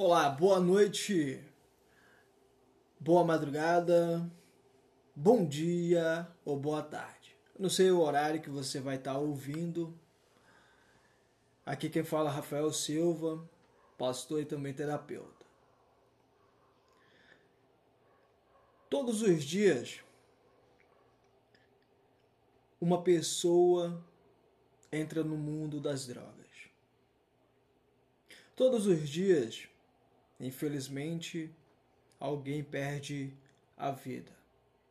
Olá, boa noite, boa madrugada, bom dia ou boa tarde. não sei o horário que você vai estar ouvindo. Aqui quem fala é Rafael Silva, pastor e também terapeuta. Todos os dias, uma pessoa entra no mundo das drogas. Todos os dias, Infelizmente, alguém perde a vida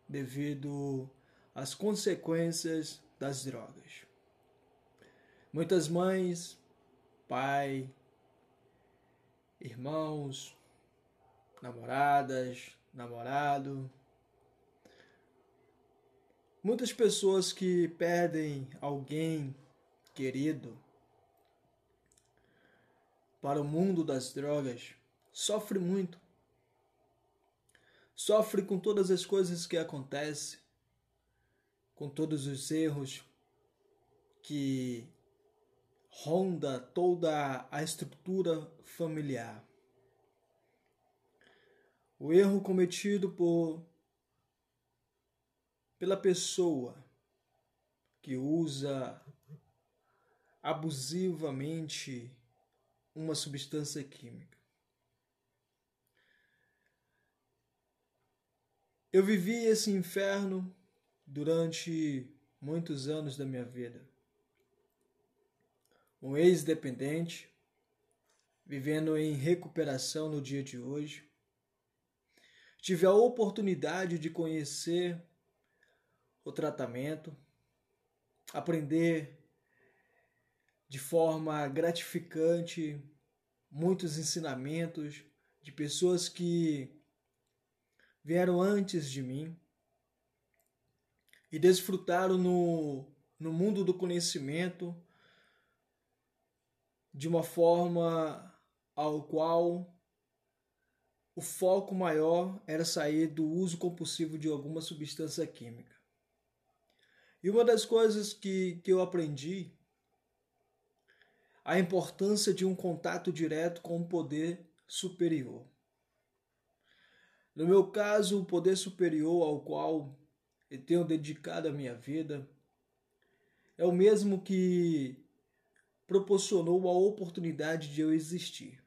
devido às consequências das drogas. Muitas mães, pai, irmãos, namoradas, namorado, muitas pessoas que perdem alguém querido para o mundo das drogas sofre muito. Sofre com todas as coisas que acontecem, com todos os erros que ronda toda a estrutura familiar. O erro cometido por pela pessoa que usa abusivamente uma substância química. Eu vivi esse inferno durante muitos anos da minha vida. Um ex-dependente, vivendo em recuperação no dia de hoje. Tive a oportunidade de conhecer o tratamento, aprender de forma gratificante muitos ensinamentos de pessoas que vieram antes de mim e desfrutaram no, no mundo do conhecimento de uma forma ao qual o foco maior era sair do uso compulsivo de alguma substância química. E uma das coisas que, que eu aprendi a importância de um contato direto com o poder superior. No meu caso, o poder superior ao qual eu tenho dedicado a minha vida é o mesmo que proporcionou a oportunidade de eu existir,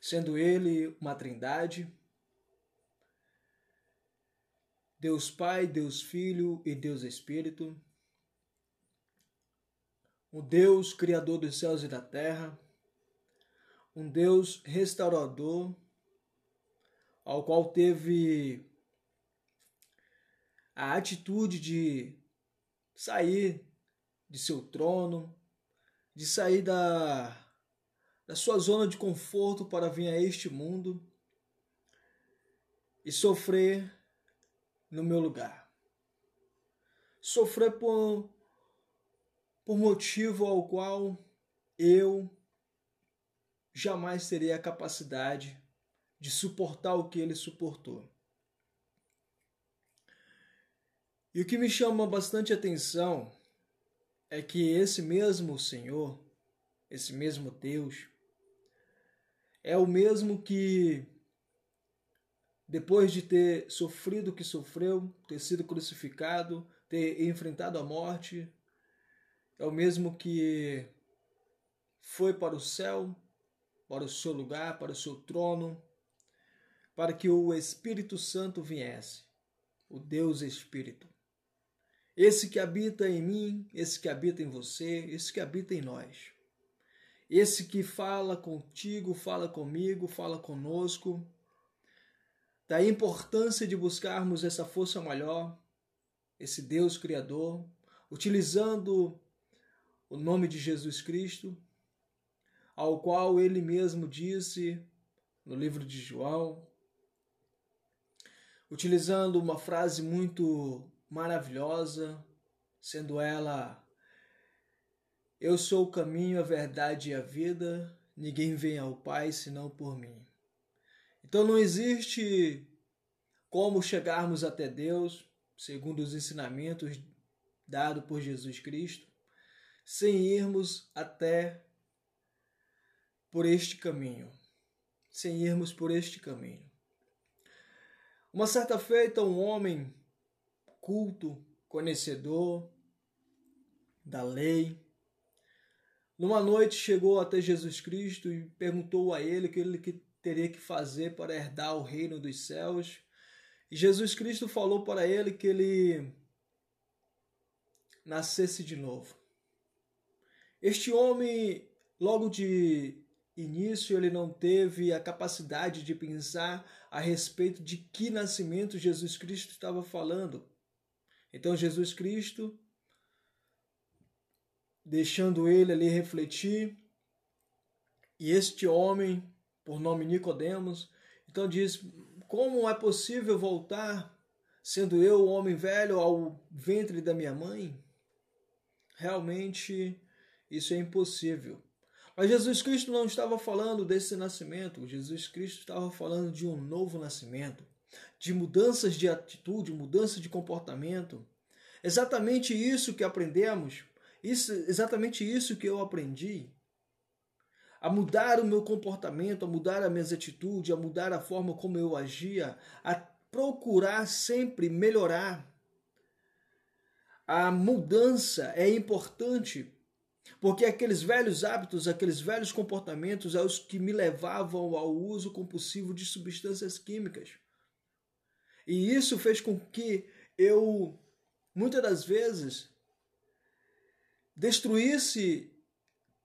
sendo ele uma trindade, Deus Pai, Deus Filho e Deus Espírito, um Deus criador dos céus e da terra, um Deus restaurador ao qual teve a atitude de sair de seu trono, de sair da, da sua zona de conforto para vir a este mundo e sofrer no meu lugar. Sofrer por, por motivo ao qual eu jamais teria a capacidade de suportar o que ele suportou. E o que me chama bastante atenção é que esse mesmo Senhor, esse mesmo Deus, é o mesmo que, depois de ter sofrido o que sofreu, ter sido crucificado, ter enfrentado a morte, é o mesmo que foi para o céu, para o seu lugar, para o seu trono, para que o Espírito Santo viesse, o Deus Espírito. Esse que habita em mim, esse que habita em você, esse que habita em nós. Esse que fala contigo, fala comigo, fala conosco. Da importância de buscarmos essa força maior, esse Deus Criador, utilizando o nome de Jesus Cristo, ao qual ele mesmo disse no livro de João, utilizando uma frase muito maravilhosa, sendo ela: Eu sou o caminho, a verdade e a vida, ninguém vem ao Pai senão por mim. Então não existe como chegarmos até Deus, segundo os ensinamentos dados por Jesus Cristo, sem irmos até por este caminho, sem irmos por este caminho. Uma certa feita, um homem culto, conhecedor da lei, numa noite chegou até Jesus Cristo e perguntou a ele o que ele teria que fazer para herdar o reino dos céus. E Jesus Cristo falou para ele que ele nascesse de novo. Este homem, logo de início, ele não teve a capacidade de pensar a respeito de que nascimento Jesus Cristo estava falando. Então, Jesus Cristo deixando ele ali refletir. E este homem, por nome Nicodemos, então diz: Como é possível voltar, sendo eu homem velho, ao ventre da minha mãe? Realmente isso é impossível. Mas Jesus Cristo não estava falando desse nascimento, Jesus Cristo estava falando de um novo nascimento, de mudanças de atitude, mudança de comportamento. Exatamente isso que aprendemos isso, exatamente isso que eu aprendi. A mudar o meu comportamento, a mudar as minhas atitudes, a mudar a forma como eu agia, a procurar sempre melhorar. A mudança é importante, porque aqueles velhos hábitos, aqueles velhos comportamentos é os que me levavam ao uso compulsivo de substâncias químicas. E isso fez com que eu, muitas das vezes, destruísse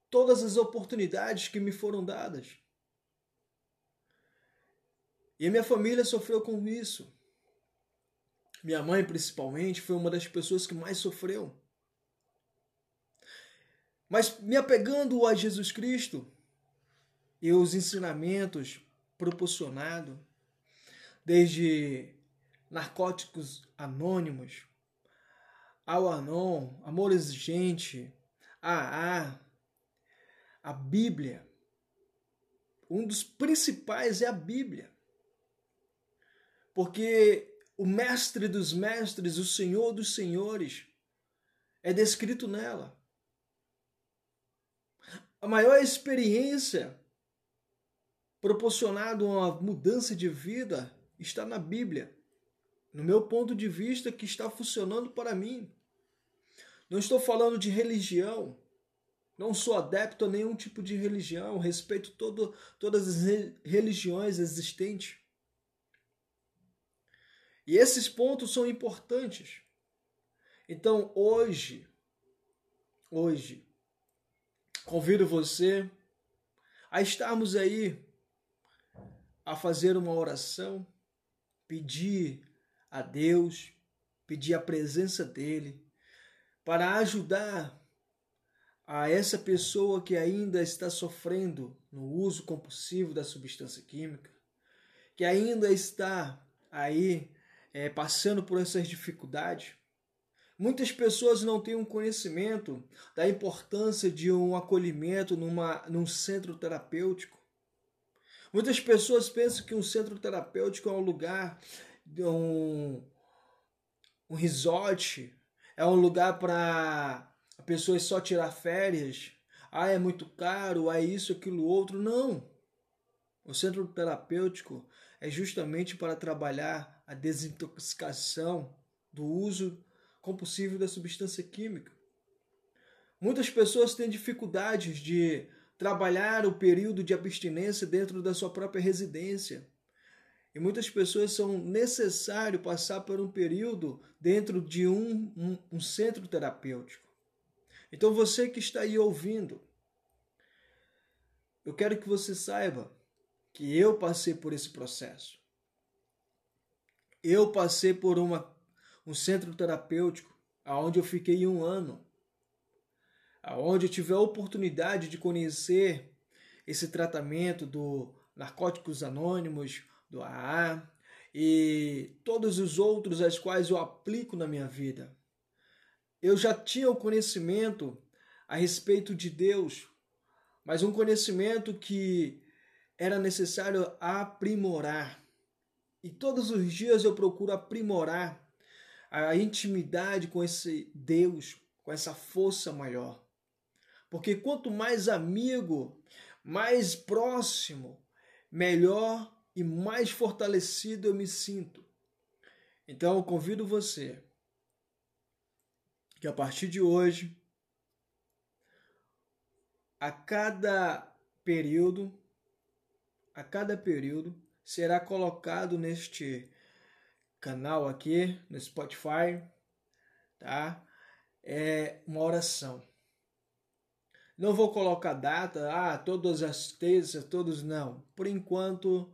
todas as oportunidades que me foram dadas. E a minha família sofreu com isso. Minha mãe, principalmente, foi uma das pessoas que mais sofreu. Mas me apegando a Jesus Cristo e os ensinamentos proporcionados, desde narcóticos anônimos, ao Anon, Amor Exigente, AA, a Bíblia. Um dos principais é a Bíblia. Porque o mestre dos mestres, o senhor dos senhores, é descrito nela. A maior experiência proporcionada a uma mudança de vida está na Bíblia no meu ponto de vista, que está funcionando para mim. Não estou falando de religião. Não sou adepto a nenhum tipo de religião. Respeito todo, todas as religiões existentes. E esses pontos são importantes. Então, hoje, hoje, convido você a estarmos aí a fazer uma oração, pedir a Deus, pedir a presença dele para ajudar a essa pessoa que ainda está sofrendo no uso compulsivo da substância química, que ainda está aí é, passando por essas dificuldades. Muitas pessoas não têm um conhecimento da importância de um acolhimento numa, num centro terapêutico. Muitas pessoas pensam que um centro terapêutico é um lugar um, um resort, é um lugar para a pessoa só tirar férias. Ah, é muito caro, é isso, aquilo, outro. Não. O centro terapêutico é justamente para trabalhar a desintoxicação do uso compulsivo da substância química. Muitas pessoas têm dificuldades de trabalhar o período de abstinência dentro da sua própria residência. E muitas pessoas são necessário passar por um período dentro de um, um, um centro terapêutico. Então você que está aí ouvindo, eu quero que você saiba que eu passei por esse processo. Eu passei por uma, um centro terapêutico aonde eu fiquei um ano, aonde eu tive a oportunidade de conhecer esse tratamento do Narcóticos Anônimos, do AA e todos os outros as quais eu aplico na minha vida. Eu já tinha o conhecimento a respeito de Deus, mas um conhecimento que era necessário aprimorar. E todos os dias eu procuro aprimorar a intimidade com esse Deus, com essa força maior. Porque quanto mais amigo, mais próximo, melhor e mais fortalecido eu me sinto. Então eu convido você que a partir de hoje, a cada período, a cada período será colocado neste canal aqui no Spotify, tá? É uma oração. Não vou colocar data, ah, todas as terças, todos não. Por enquanto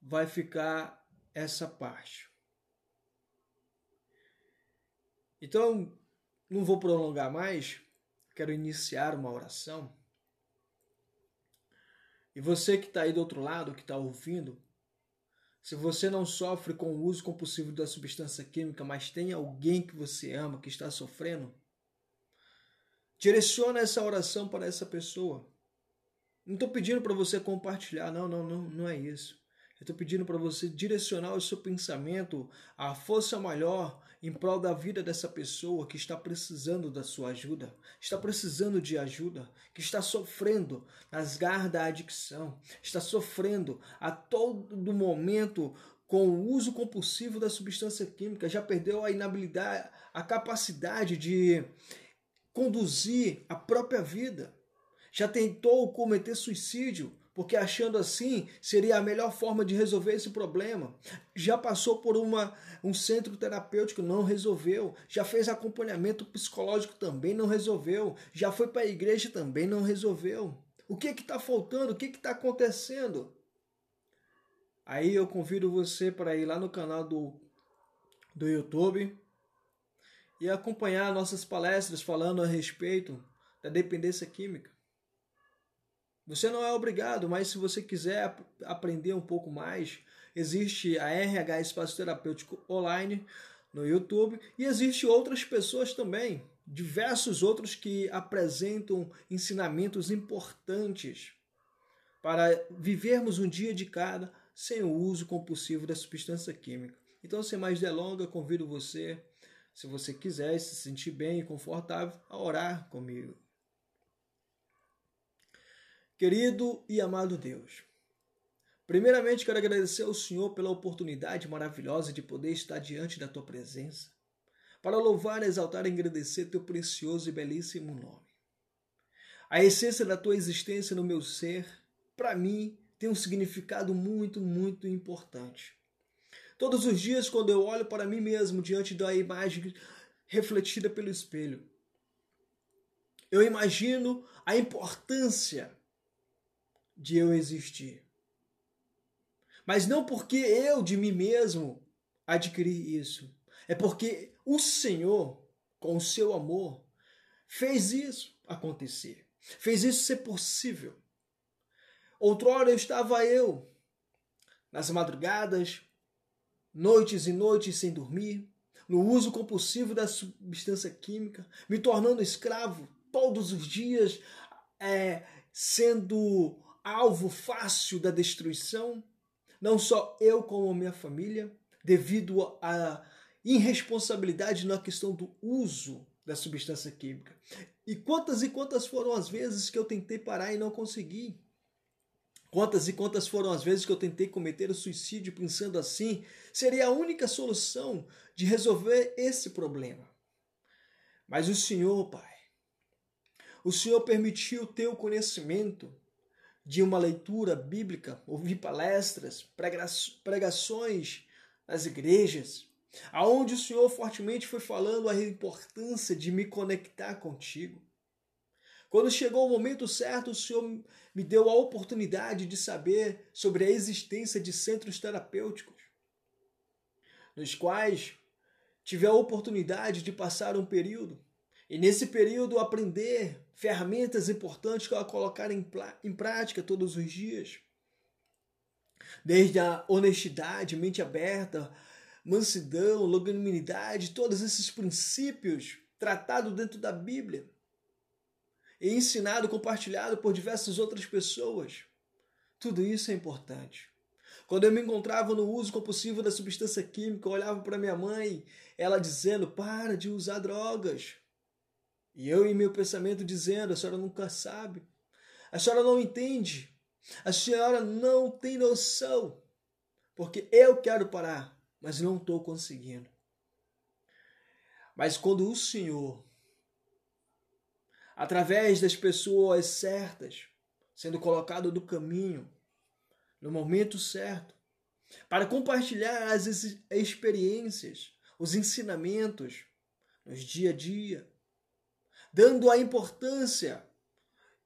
vai ficar essa parte. Então, não vou prolongar mais, quero iniciar uma oração. E você que está aí do outro lado, que está ouvindo, se você não sofre com o uso compulsivo da substância química, mas tem alguém que você ama que está sofrendo, Direciona essa oração para essa pessoa. Não estou pedindo para você compartilhar, não, não, não, não é isso. Estou pedindo para você direcionar o seu pensamento à força maior em prol da vida dessa pessoa que está precisando da sua ajuda, está precisando de ajuda, que está sofrendo nas garras da adicção, está sofrendo a todo momento com o uso compulsivo da substância química, já perdeu a inabilidade, a capacidade de conduzir a própria vida. Já tentou cometer suicídio, porque achando assim seria a melhor forma de resolver esse problema. Já passou por uma, um centro terapêutico, não resolveu. Já fez acompanhamento psicológico, também não resolveu. Já foi para a igreja, também não resolveu. O que está faltando? O que está acontecendo? Aí eu convido você para ir lá no canal do, do YouTube, e acompanhar nossas palestras falando a respeito da dependência química. Você não é obrigado, mas se você quiser aprender um pouco mais, existe a RH Espaço Terapêutico Online no YouTube e existe outras pessoas também, diversos outros que apresentam ensinamentos importantes para vivermos um dia de cada sem o uso compulsivo da substância química. Então, sem mais delongas, convido você se você quiser se sentir bem e confortável, a orar comigo. Querido e amado Deus, primeiramente quero agradecer ao Senhor pela oportunidade maravilhosa de poder estar diante da tua presença, para louvar, exaltar e agradecer teu precioso e belíssimo nome. A essência da tua existência no meu ser, para mim, tem um significado muito, muito importante. Todos os dias, quando eu olho para mim mesmo diante da imagem refletida pelo espelho, eu imagino a importância de eu existir. Mas não porque eu de mim mesmo adquiri isso. É porque o Senhor, com o seu amor, fez isso acontecer. Fez isso ser possível. Outrora eu estava eu nas madrugadas noites e noites sem dormir, no uso compulsivo da substância química, me tornando escravo todos os dias, é, sendo alvo fácil da destruição, não só eu como minha família, devido à irresponsabilidade na questão do uso da substância química. E quantas e quantas foram as vezes que eu tentei parar e não consegui? Quantas e quantas foram as vezes que eu tentei cometer o suicídio pensando assim seria a única solução de resolver esse problema. Mas o Senhor, Pai, o Senhor permitiu o conhecimento de uma leitura bíblica, ouvir palestras, pregações nas igrejas, aonde o Senhor fortemente foi falando a importância de me conectar contigo. Quando chegou o momento certo, o Senhor me deu a oportunidade de saber sobre a existência de centros terapêuticos, nos quais tive a oportunidade de passar um período e nesse período aprender ferramentas importantes para colocar em, em prática todos os dias. Desde a honestidade, mente aberta, mansidão, longanimidade, todos esses princípios tratados dentro da Bíblia e ensinado, compartilhado por diversas outras pessoas. Tudo isso é importante. Quando eu me encontrava no uso compulsivo da substância química, eu olhava para minha mãe, ela dizendo: para de usar drogas. E eu, em meu pensamento, dizendo: a senhora nunca sabe, a senhora não entende. A senhora não tem noção, porque eu quero parar, mas não estou conseguindo. Mas quando o Senhor, através das pessoas certas, sendo colocado do caminho, no momento certo, para compartilhar as experiências, os ensinamentos, nos dia a dia, dando a importância.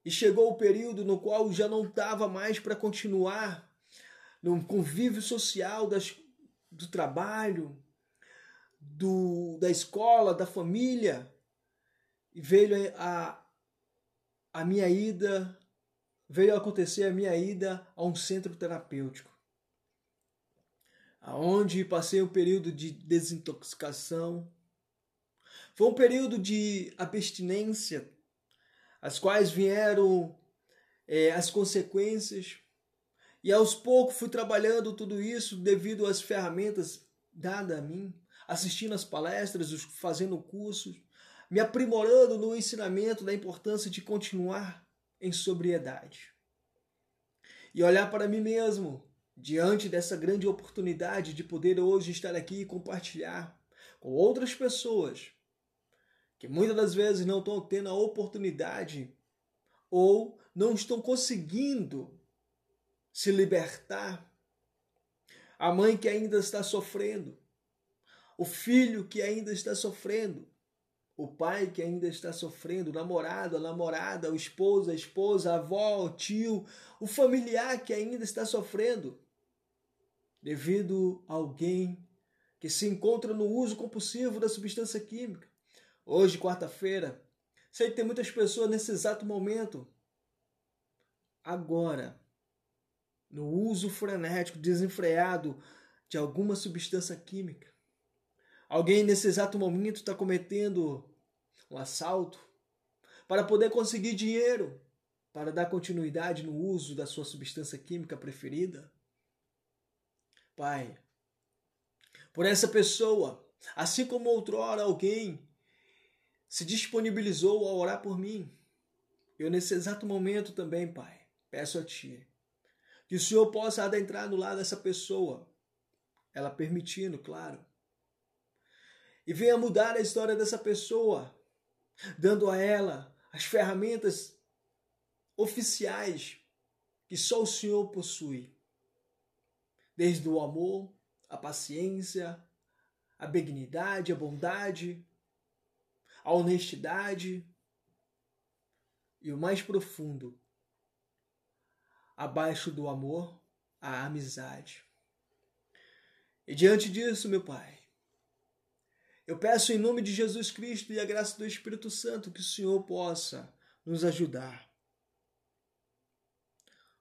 E chegou o período no qual já não estava mais para continuar no convívio social das, do trabalho, do, da escola, da família. E veio a, a minha ida, veio acontecer a minha ida a um centro terapêutico aonde passei um período de desintoxicação. Foi um período de abstinência, as quais vieram é, as consequências. E aos poucos fui trabalhando tudo isso devido às ferramentas dadas a mim, assistindo às palestras, fazendo cursos, me aprimorando no ensinamento da importância de continuar em sobriedade. E olhar para mim mesmo diante dessa grande oportunidade de poder hoje estar aqui e compartilhar com outras pessoas que muitas das vezes não estão tendo a oportunidade ou não estão conseguindo se libertar. A mãe que ainda está sofrendo, o filho que ainda está sofrendo, o pai que ainda está sofrendo, o namorado, a namorada, o esposo, a esposa, a avó, o tio, o familiar que ainda está sofrendo devido a alguém que se encontra no uso compulsivo da substância química. Hoje, quarta-feira, sei que tem muitas pessoas nesse exato momento, agora, no uso frenético, desenfreado de alguma substância química. Alguém nesse exato momento está cometendo um assalto para poder conseguir dinheiro para dar continuidade no uso da sua substância química preferida. Pai, por essa pessoa, assim como outrora alguém se disponibilizou a orar por mim, eu nesse exato momento também, Pai, peço a Ti que o Senhor possa adentrar no lado dessa pessoa, ela permitindo, claro, e venha mudar a história dessa pessoa, dando a ela as ferramentas oficiais que só o Senhor possui. Desde o amor, a paciência, a benignidade, a bondade, a honestidade e o mais profundo, abaixo do amor, a amizade. E diante disso, meu Pai, eu peço em nome de Jesus Cristo e a graça do Espírito Santo que o Senhor possa nos ajudar.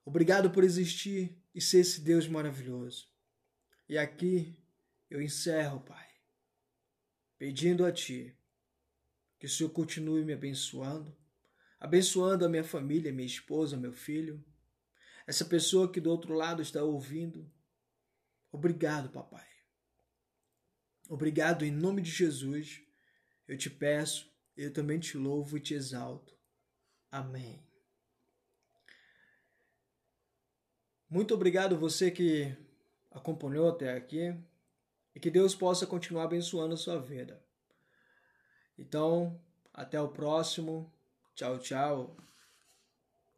Obrigado por existir e ser esse Deus maravilhoso. E aqui eu encerro, Pai, pedindo a Ti que o Senhor continue me abençoando, abençoando a minha família, minha esposa, meu filho, essa pessoa que do outro lado está ouvindo. Obrigado, papai. Obrigado em nome de Jesus. Eu te peço, eu também te louvo e te exalto. Amém. Muito obrigado você que acompanhou até aqui e que Deus possa continuar abençoando a sua vida. Então, até o próximo. Tchau, tchau.